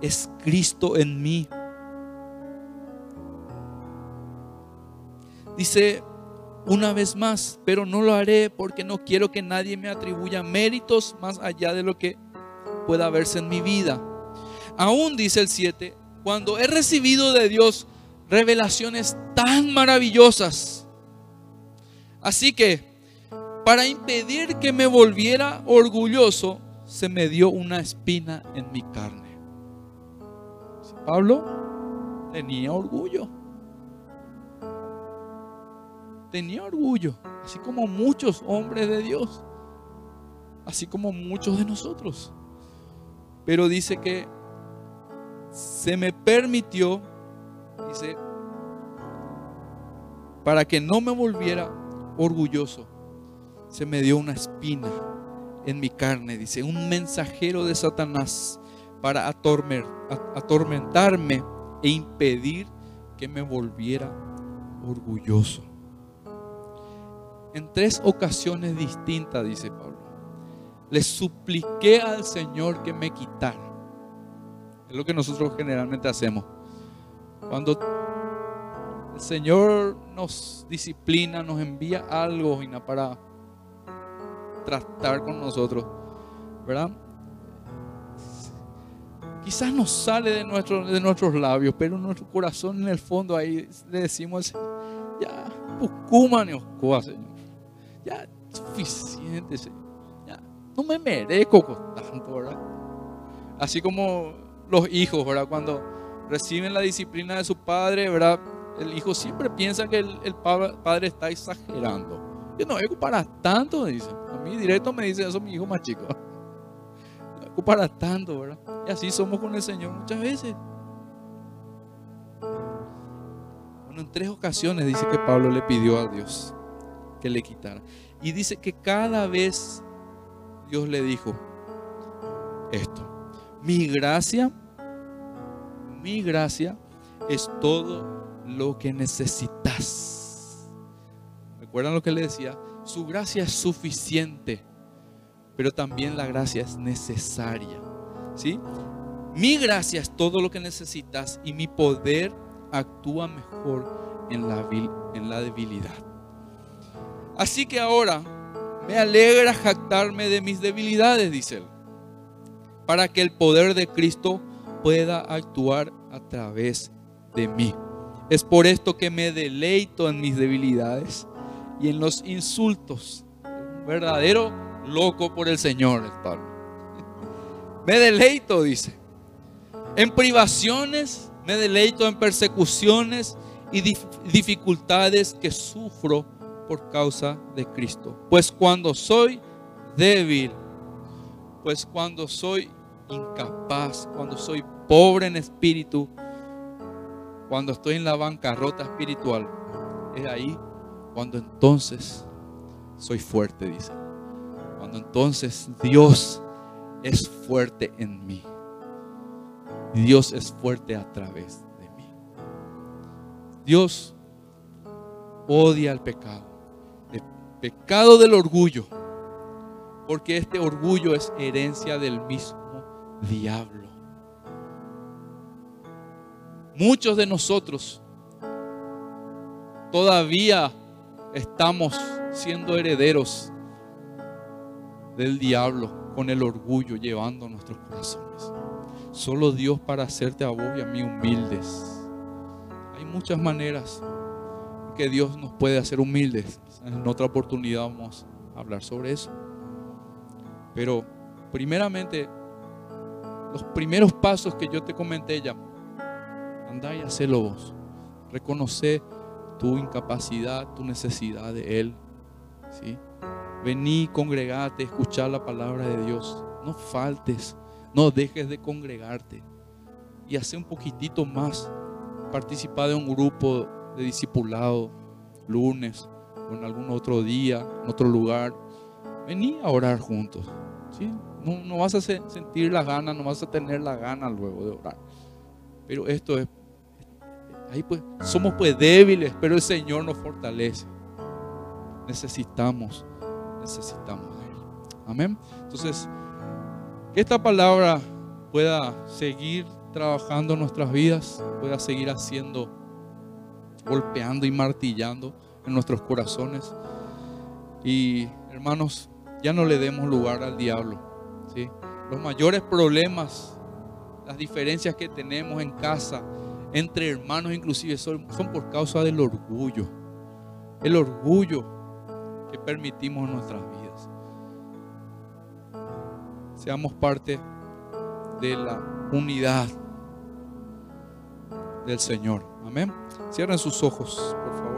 es Cristo en mí. Dice una vez más, pero no lo haré porque no quiero que nadie me atribuya méritos más allá de lo que pueda verse en mi vida. Aún dice el 7, cuando he recibido de Dios revelaciones tan maravillosas. Así que, para impedir que me volviera orgulloso, se me dio una espina en mi carne. Pablo tenía orgullo. Tenía orgullo, así como muchos hombres de Dios, así como muchos de nosotros. Pero dice que se me permitió, dice, para que no me volviera orgulloso, se me dio una espina en mi carne, dice, un mensajero de Satanás para atormentarme e impedir que me volviera orgulloso. En tres ocasiones distintas, dice Pablo, le supliqué al Señor que me quitara. Es lo que nosotros generalmente hacemos. Cuando el Señor nos disciplina, nos envía algo para tratar con nosotros, ¿verdad? Quizás nos sale de, nuestro, de nuestros labios, pero nuestro corazón, en el fondo, ahí le decimos ya, Señor. Ya, suficiente, Señor. Ya, no me merezco tanto, ¿verdad? Así como los hijos, ¿verdad? Cuando reciben la disciplina de su padre, ¿verdad? El hijo siempre piensa que el, padre está exagerando. Yo no es para tanto, dice. A mí directo me dice eso mi hijo más chico para tanto, ¿verdad? Y así somos con el Señor muchas veces. Bueno, en tres ocasiones dice que Pablo le pidió a Dios que le quitara. Y dice que cada vez Dios le dijo esto. Mi gracia, mi gracia es todo lo que necesitas. ¿Recuerdan lo que le decía? Su gracia es suficiente pero también la gracia es necesaria. ¿sí? Mi gracia es todo lo que necesitas y mi poder actúa mejor en la, en la debilidad. Así que ahora me alegra jactarme de mis debilidades, dice él, para que el poder de Cristo pueda actuar a través de mí. Es por esto que me deleito en mis debilidades y en los insultos. Un verdadero loco por el Señor, Pablo. Me deleito, dice. En privaciones, me deleito en persecuciones y dificultades que sufro por causa de Cristo. Pues cuando soy débil, pues cuando soy incapaz, cuando soy pobre en espíritu, cuando estoy en la bancarrota espiritual, es ahí cuando entonces soy fuerte, dice entonces Dios es fuerte en mí. Dios es fuerte a través de mí. Dios odia el pecado. El pecado del orgullo. Porque este orgullo es herencia del mismo diablo. Muchos de nosotros todavía estamos siendo herederos del diablo con el orgullo llevando nuestros corazones. Solo Dios para hacerte a vos y a mí humildes. Hay muchas maneras que Dios nos puede hacer humildes. En otra oportunidad vamos a hablar sobre eso. Pero primeramente, los primeros pasos que yo te comenté ya, anda y hacelo vos. Reconoce tu incapacidad, tu necesidad de Él. ¿sí? Vení, congregate, escuchar la palabra de Dios. No faltes, no dejes de congregarte. Y hace un poquitito más. Participar de un grupo de discipulado, lunes o en algún otro día, en otro lugar. Vení a orar juntos. no vas a sentir la gana, no vas a tener la gana luego de orar. Pero esto es, ahí pues, somos pues débiles, pero el Señor nos fortalece. Necesitamos necesitamos de Él. Amén. Entonces, Que esta palabra pueda seguir trabajando en nuestras vidas, pueda seguir haciendo, golpeando y martillando en nuestros corazones. Y hermanos, ya no le demos lugar al diablo. ¿sí? Los mayores problemas, las diferencias que tenemos en casa, entre hermanos inclusive, son, son por causa del orgullo. El orgullo que permitimos en nuestras vidas. Seamos parte de la unidad del Señor. Amén. Cierren sus ojos, por favor.